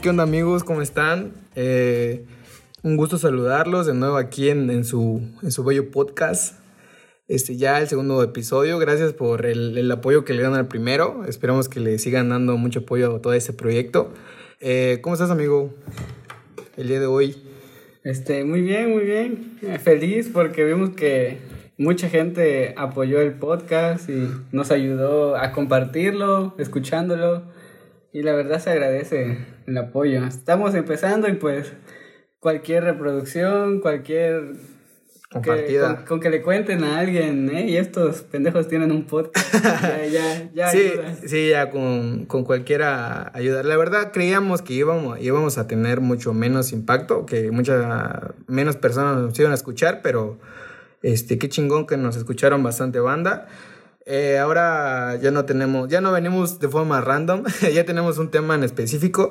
¿qué onda amigos? ¿Cómo están? Eh, un gusto saludarlos de nuevo aquí en, su, en su bello podcast. Este, ya el segundo episodio. Gracias por el, apoyo que le dan al primero. Esperamos que le sigan dando mucho apoyo a todo este proyecto. Eh, ¿Cómo estás, amigo? El día de hoy. Este, muy bien, muy bien. Eh, feliz porque vimos que mucha gente apoyó el podcast y nos ayudó a compartirlo, escuchándolo. Y la verdad se agradece el apoyo. Estamos empezando y pues cualquier reproducción, cualquier... Compartida. con, que le cuenten a alguien, ¿eh? Y estos pendejos tienen un podcast. ya, ya, ya sí, sí, ya con, con cualquiera ayudar. La verdad creíamos que íbamos, íbamos a tener mucho menos impacto, que muchas menos personas nos iban a escuchar, pero este, qué chingón que nos escucharon bastante banda. Eh, ahora ya no tenemos, ya no venimos de forma random, ya tenemos un tema en específico.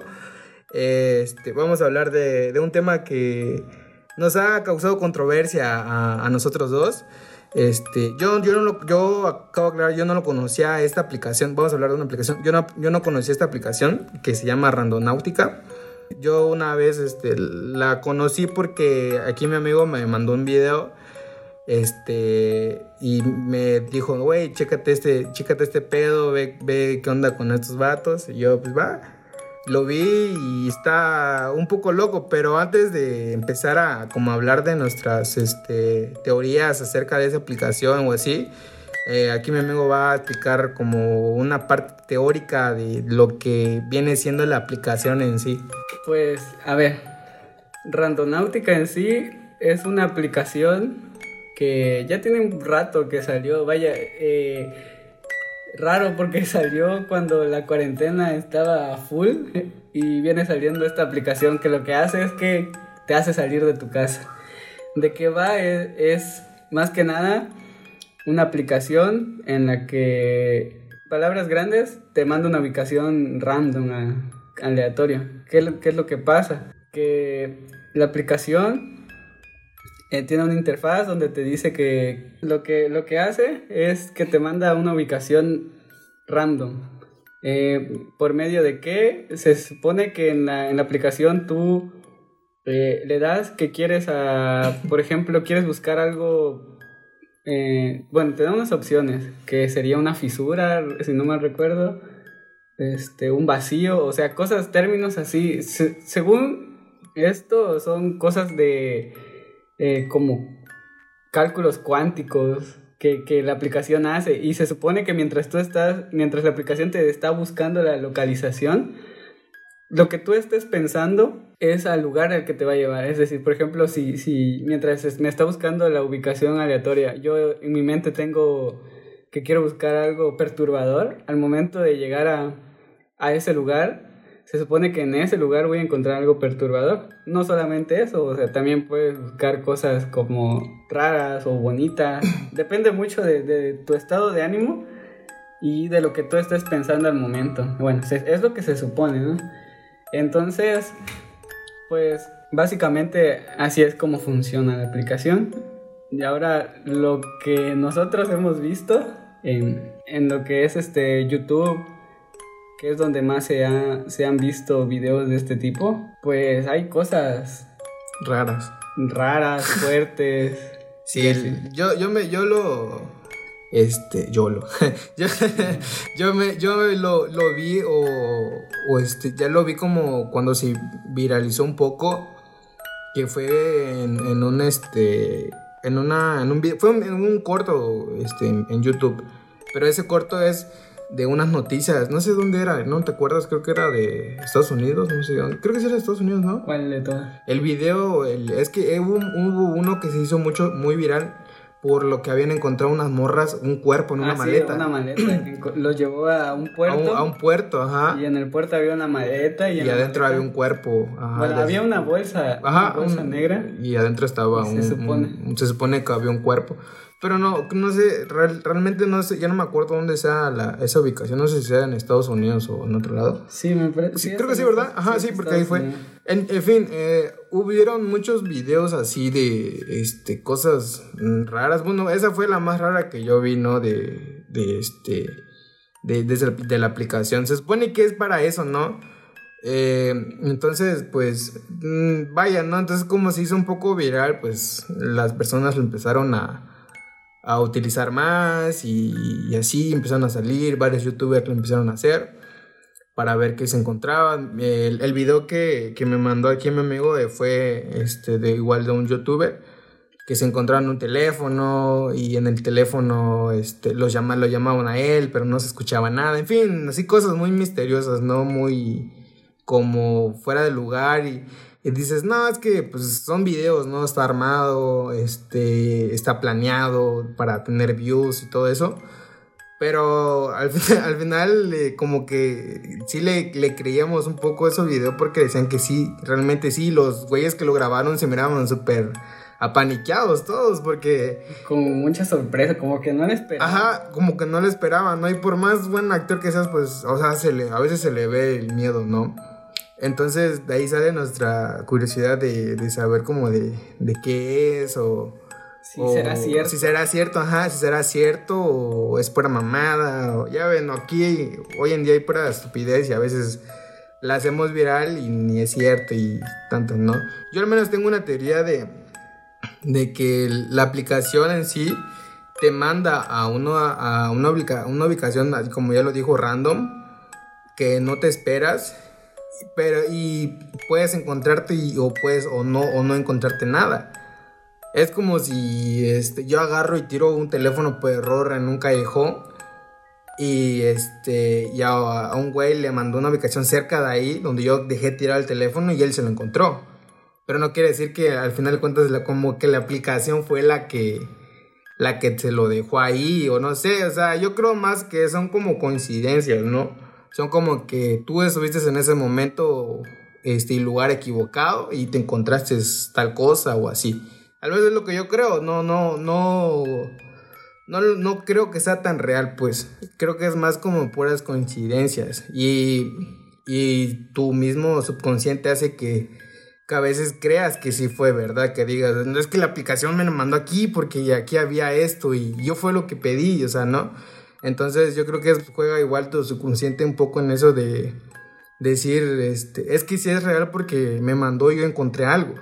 Este, vamos a hablar de, un tema que nos ha causado controversia a, a nosotros dos. Este, yo, yo, no lo, yo acabo de aclarar, yo no lo conocía esta aplicación. Vamos a hablar de una aplicación. Yo no, yo no conocía esta aplicación que se llama Randonáutica. Yo una vez este, la conocí porque aquí mi amigo me mandó un video este, y me dijo, güey, chécate este, chécate este pedo, ve, ve qué onda con estos vatos. Y yo, pues va, lo vi y está un poco loco, pero antes de empezar a como hablar de nuestras este, teorías acerca de esa aplicación o así, eh, aquí mi amigo va a explicar como una parte teórica de lo que viene siendo la aplicación en sí. Pues, a ver, Randonáutica en sí es una aplicación que ya tiene un rato que salió, vaya, eh, raro porque salió cuando la cuarentena estaba full y viene saliendo esta aplicación que lo que hace es que te hace salir de tu casa. ¿De qué va? Es, más que nada una aplicación en la que palabras grandes te manda una ubicación random, aleatoria. ¿Qué, ¿Qué es lo que pasa? Que la aplicación eh, tiene una interfaz donde te dice que lo, que lo que hace es que te manda una ubicación random. Eh, por medio de que se supone que en la, en la aplicación tú eh, le das que quieres a, por ejemplo, quieres buscar algo, bueno, te da unas opciones, que sería una fisura, si no mal recuerdo, este, un vacío, o sea, cosas, términos así. según esto, son cosas de eh, como cálculos cuánticos que, que, la aplicación hace y se supone que mientras tú estás, mientras la aplicación te está buscando la localización, lo que tú estés pensando es al lugar al que te va a llevar. Es decir, por ejemplo, si, si mientras me está buscando la ubicación aleatoria, yo en mi mente tengo que quiero buscar algo perturbador, al momento de llegar a, a ese lugar, se supone que en ese lugar voy a encontrar algo perturbador. No solamente eso, o sea, también puedes buscar cosas como raras o bonitas. Depende mucho de, tu estado de ánimo y de lo que tú estés pensando al momento. Bueno, es lo que se supone, ¿no? Entonces, pues básicamente así es como funciona la aplicación. Y ahora lo que nosotros hemos visto en, en lo que es este YouTube que es donde más se, se han visto videos de este tipo, pues hay cosas raras. Raras, fuertes. sí, yo, yo me, yo lo, este, yo lo, yo, me, yo lo, lo vi o, o, este, ya lo vi como cuando se viralizó un poco, que fue en, en un, este, en una, en un video, fue en un corto, este, en YouTube, pero ese corto es de unas noticias, no sé dónde era, ¿no te acuerdas? Creo que era de Estados Unidos, no sé dónde. Creo que sí era de Estados Unidos, ¿no? ¿Cuál de todas? El video, el, es que hubo, hubo, uno que se hizo mucho, muy viral por lo que habían encontrado unas morras, un cuerpo en una ah, maleta. Sí, una maleta, los llevó a un puerto. A un, puerto, ajá. Y en el puerto había una maleta y, adentro había un cuerpo. bueno, había una bolsa, ajá, una bolsa negra. Y adentro estaba un, se supone. se supone que había un cuerpo. Pero no, no sé, realmente no sé, ya no me acuerdo dónde sea la, esa ubicación, no sé si sea en Estados Unidos o en otro lado. Sí, me parece. Sí, creo que sí, ¿verdad? Ajá, sí, porque ahí fue. En, fin, eh, hubieron muchos videos así de este, cosas raras. Bueno, esa fue la más rara que yo vi, ¿no? De, de este, de, de, de la aplicación. Se supone que es para eso, ¿no? Eh, entonces, pues, mm, vaya, ¿no? Entonces, como se hizo un poco viral, pues las personas lo empezaron a, a utilizar más y, y, así empezaron a salir, varios youtubers lo empezaron a hacer para ver qué se encontraba. El, el video que, que, me mandó aquí mi amigo eh, fue este, de igual de un youtuber que se encontraba en un teléfono y en el teléfono este, lo, llama, lo llamaban a él, pero no se escuchaba nada. En fin, así cosas muy misteriosas, ¿no? Muy como fuera de lugar y, y, dices, no, es que pues son videos, ¿no? Está armado, este, está planeado para tener views y todo eso. Pero al, al final eh, como que sí le, le, creíamos un poco ese video porque decían que sí, realmente sí, los güeyes que lo grabaron se miraban súper apaniqueados todos porque... Como mucha sorpresa, como que no le esperaban. Ajá, como que no le esperaban, ¿no? Y por más buen actor que seas, pues, o sea, se le, a veces se le ve el miedo, ¿no? Entonces de ahí sale nuestra curiosidad de, de saber como de, de qué es o... Si o, será cierto. Si será cierto, ajá, si será cierto o es pura mamada. O, ya ven, aquí hoy en día hay pura estupidez y a veces la hacemos viral y ni es cierto y tanto, ¿no? Yo al menos tengo una teoría de, de que la aplicación en sí te manda a, uno, a una, ubica, una ubicación, como ya lo dijo, random, que no te esperas, pero y puedes encontrarte y, o puedes o no, o no encontrarte nada. Es como si este, yo agarro y tiro un teléfono por error en un callejón y este y a, un güey le mandó una ubicación cerca de ahí donde yo dejé tirar el teléfono y él se lo encontró. Pero no quiere decir que al final de cuentas la, como que la aplicación fue la que la que se lo dejó ahí o no sé, o sea, yo creo más que son como coincidencias, ¿no? Son como que tú estuviste en ese momento este lugar equivocado y te encontraste tal cosa o así. Al menos es lo que yo creo, no, no, no, no, no creo que sea tan real, pues. Creo que es más como puras coincidencias. Y, y tu mismo subconsciente hace que, a veces creas que sí fue verdad, que digas, no es que la aplicación me lo mandó aquí porque aquí había esto y yo fue lo que pedí, o sea, ¿no? Entonces yo creo que juega igual tu subconsciente un poco en eso de decir, este, es que sí es real porque me mandó y yo encontré algo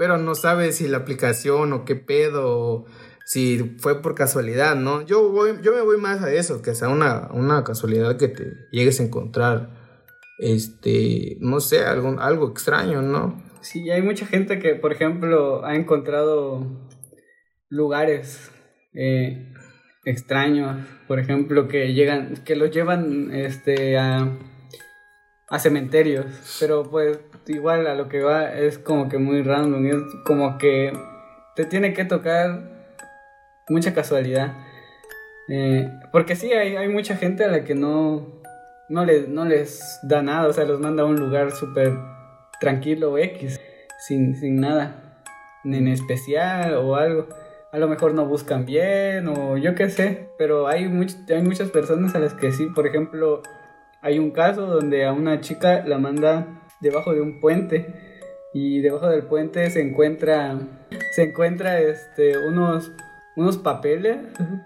pero no sabes si la aplicación o qué pedo, si fue por casualidad, ¿no? Yo, voy, yo me voy más a eso, que sea una, una casualidad que te llegues a encontrar, este, no sé, algo, algo extraño, ¿no? Sí, hay mucha gente que, por ejemplo, ha encontrado lugares eh, extraños, por ejemplo, que llegan, que los llevan, este, a, a cementerios, pero pues igual a lo que va es como que muy random, es como que te tiene que tocar mucha casualidad. Eh, porque sí, hay, hay, mucha gente a la que no, no, les, no les da nada, o sea, los manda a un lugar súper tranquilo X, sin, sin nada, en especial o algo. A lo mejor no buscan bien o yo qué sé, pero hay, much, hay muchas personas a las que sí, por ejemplo, hay un caso donde a una chica la manda debajo de un puente y debajo del puente se encuentra se encuentra este unos unos papeles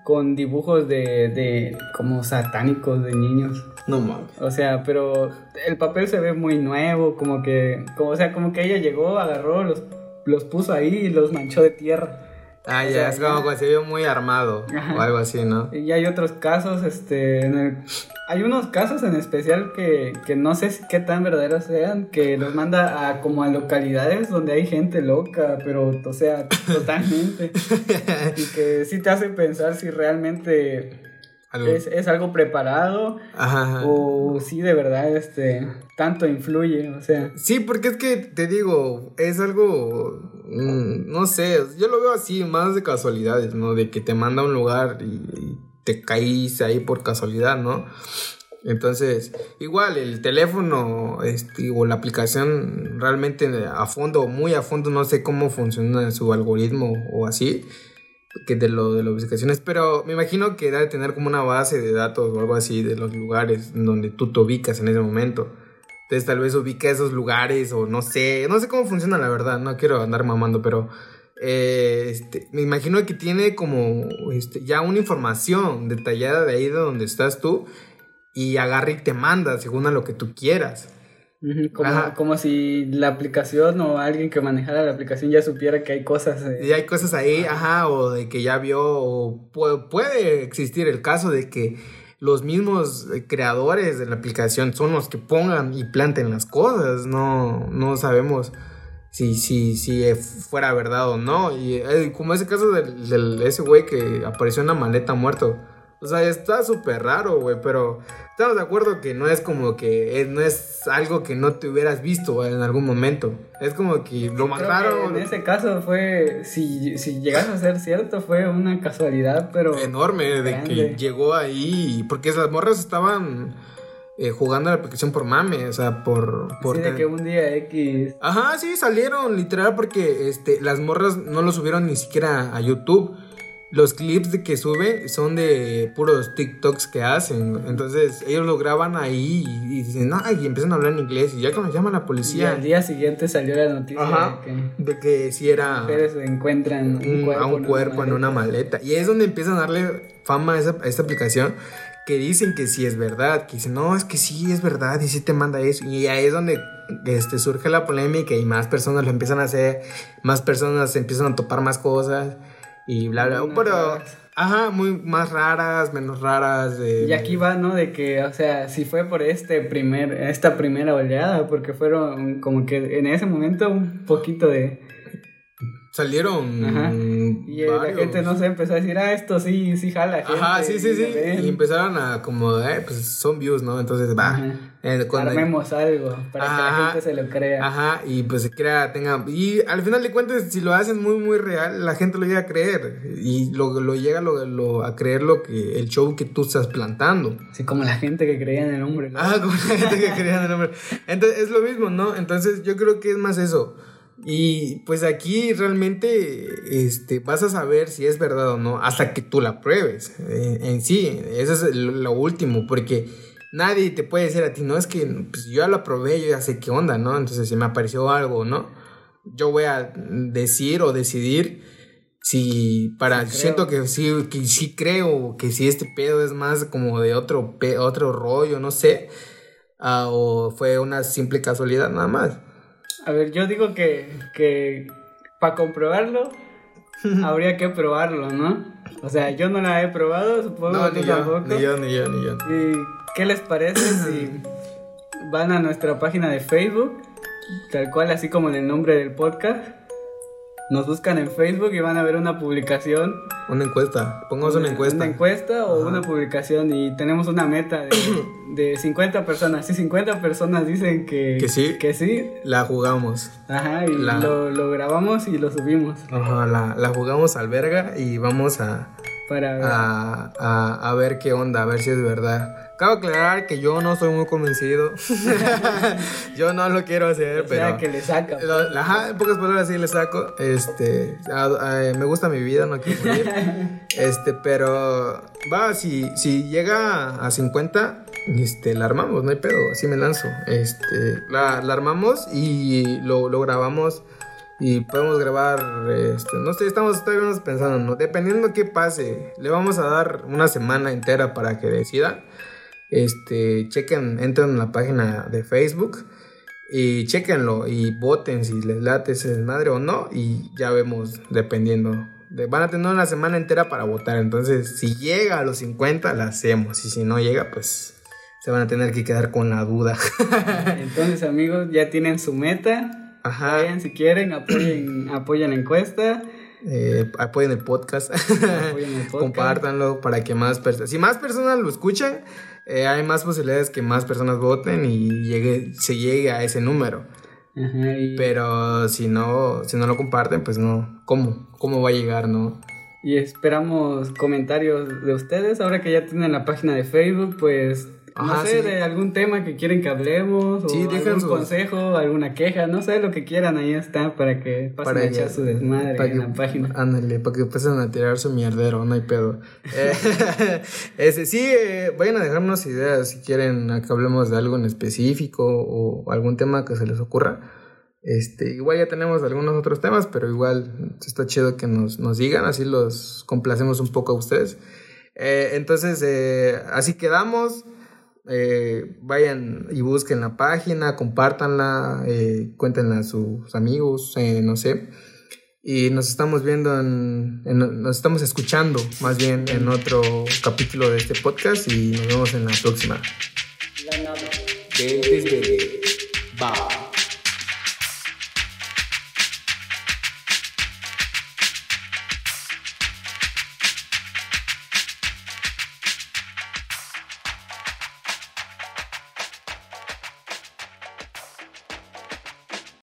con dibujos de, de como satánicos de niños. No mames. O sea, pero el papel se ve muy nuevo, como que como o sea, como que ella llegó, agarró los los puso ahí y los manchó de tierra. Ah, o ya, sea, es como que se vio muy armado Ajá. o algo así, ¿no? Y hay otros casos, este, en el, hay unos casos en especial que, que no sé qué tan verdaderos sean, que los manda a como a localidades donde hay gente loca, pero, o sea, totalmente. y que sí te hace pensar si realmente. Es, es, algo preparado Ajá. o si de verdad este tanto influye, o sea. Sí, porque es que te digo, es algo mmm, no sé, yo lo veo así más de casualidades, ¿no? De que te manda a un lugar y, te caíste ahí por casualidad, ¿no? Entonces, igual el teléfono este, o la aplicación realmente a fondo, muy a fondo, no sé cómo funciona su algoritmo o así, que de lo de las ubicaciones, pero me imagino que debe tener como una base de datos o algo así de los lugares donde tú te ubicas en ese momento. Entonces tal vez ubica esos lugares o no sé, no sé cómo funciona la verdad, no quiero andar mamando, pero eh, este, me imagino que tiene como este, ya una información detallada de ahí de donde estás tú y agarra y te manda según a lo que tú quieras. Como, como, si la aplicación o alguien que manejara la aplicación ya supiera que hay cosas. Y hay cosas ahí, ajá, o de que ya vio, o puede, existir el caso de que los mismos creadores de la aplicación son los que pongan y planten las cosas, no, no sabemos si, si, si fuera verdad o no. Y eh, como ese caso del, ese güey que apareció en una maleta muerto. O sea, está súper raro, güey, pero estamos de acuerdo que no es como que no es algo que no te hubieras visto en algún momento. Es como que lo más raro. En ese caso fue, si, si llegas a ser cierto, fue una casualidad, pero. Enorme, de que llegó ahí. Porque esas morras estaban. Eh, jugando la aplicación por mame, o sea, por... por sí, de que un día X... Ajá, sí, salieron literal porque este, las morras no lo subieron ni siquiera a YouTube los clips de que sube son de puros TikToks que hacen. Entonces ellos lo graban ahí y, dicen, no, y empiezan a hablar en inglés. Y ya cuando llaman a la policía. Y al día siguiente salió la noticia de, que, si era. Mujeres encuentran un, cuerpo, a un cuerpo en una maleta. Y es donde empiezan a darle fama a, esa, esta aplicación. Que dicen que sí es verdad. Que dicen, no, es que sí es verdad. Y sí te manda eso. Y ahí es donde este, surge la polémica y más personas lo empiezan a hacer. Más personas empiezan a topar más cosas y bla, bla. Pero, ajá, muy más raras, menos raras. Y aquí va, ¿no? De que, o sea, si fue por este primer, esta primera oleada, porque fueron como que en ese momento un poquito de Salieron. Ajá. Y eh, la gente no se empezó a decir, ah, esto sí, sí jala. Gente, Ajá, sí, sí, sí. Y empezaron a como, eh, pues son views, ¿no? Entonces, va. Eh, Armemos algo para que la gente se lo crea. Ajá, y pues se crea, tenga. Y al final de cuentas, si lo hacen muy, muy real, la gente lo llega a creer. Y lo, lo llega lo, lo, a creer lo que, el show que tú estás plantando. Sí, como la gente que creía en el hombre. ¿no? Ah, como la gente que creía en el hombre. Entonces, es lo mismo, ¿no? Entonces, yo creo que es más eso y pues aquí realmente este, vas a saber si es verdad o no hasta que tú la pruebes. Eh, en sí, eso es lo último, porque nadie te puede decir a ti, no es que pues, yo ya la probé, yo ya sé qué onda, ¿no? Entonces si me apareció algo, ¿no? Yo voy a decir o decidir si para siento que sí que sí creo que si este pedo es más como de otro otro rollo, no sé, ah, o fue una simple casualidad nada más. A ver, yo digo que, que para comprobarlo habría que probarlo, ¿no? O sea, yo no la he probado, supongo que ni tampoco. Ni yo, ni yo, ni yo. ¿Y qué les parece si van a nuestra página de Facebook, tal cual así como en el nombre del podcast? Nos buscan en Facebook y van a ver una publicación. Una encuesta, pongamos una, encuesta. Una encuesta o una publicación y tenemos una meta de, de 50 personas. Si 50 personas dicen que, que sí, que sí, la jugamos. Ajá, y lo, lo, grabamos y lo subimos. Ajá, la, la jugamos al verga y vamos a, Para a, a, a ver qué onda, a ver si es verdad. Cabe aclarar que yo no soy muy convencido. yo no lo quiero hacer, o pero. Sea, que le saca. Ajá, en pocas palabras sí le saco. Este. me gusta mi vida, no quiero morir. este, pero. Va, si, si llega a 50, este, la armamos, no hay pedo, así me lanzo. Este, la, la armamos y lo, lo grabamos y podemos grabar, este, no sé, estamos todavía pensando, ¿no? Dependiendo qué pase, le vamos a dar una semana entera para que decida. Este, chequen, entren en la página de Facebook y chequenlo y voten si les late ese desmadre o no y ya vemos dependiendo. van a tener una semana entera para votar, entonces si llega a los 50 la hacemos y si no llega pues se van a tener que quedar con la duda. entonces amigos ya tienen su meta. Ajá. Vayan si quieren, apoyen, apoyen la encuesta. Eh, apoyen el podcast, apoyen el podcast. compártanlo para que más personas, si más personas lo escuchan, eh, hay más posibilidades que más personas voten y llegue, se llegue a ese número. Pero si no, si no lo comparten, pues no, ¿cómo? ¿Cómo va a llegar, no? Y esperamos comentarios de ustedes. Ahora que ya tienen la página de Facebook, pues no sé, de algún tema que quieren que hablemos, o algún consejo, alguna queja, no sé, lo que quieran, ahí está, para que pasen a echar su desmadre en la página. Ándale, para que pasen a tirar su mierdero, no hay pedo. Eh, ese, sí, eh, vayan a dejarnos ideas si quieren que hablemos de algo en específico o algún tema que se les ocurra. Este, igual ya tenemos algunos otros temas, pero igual está chido que nos, nos digan, así los complacemos un poco a ustedes. Eh, entonces, así quedamos. Eh, vayan y busquen la página, compártanla, eh, cuéntenla a sus amigos, eh, no sé. Y nos estamos viendo, en, nos estamos escuchando más bien en otro capítulo de este podcast y nos vemos en la próxima. De,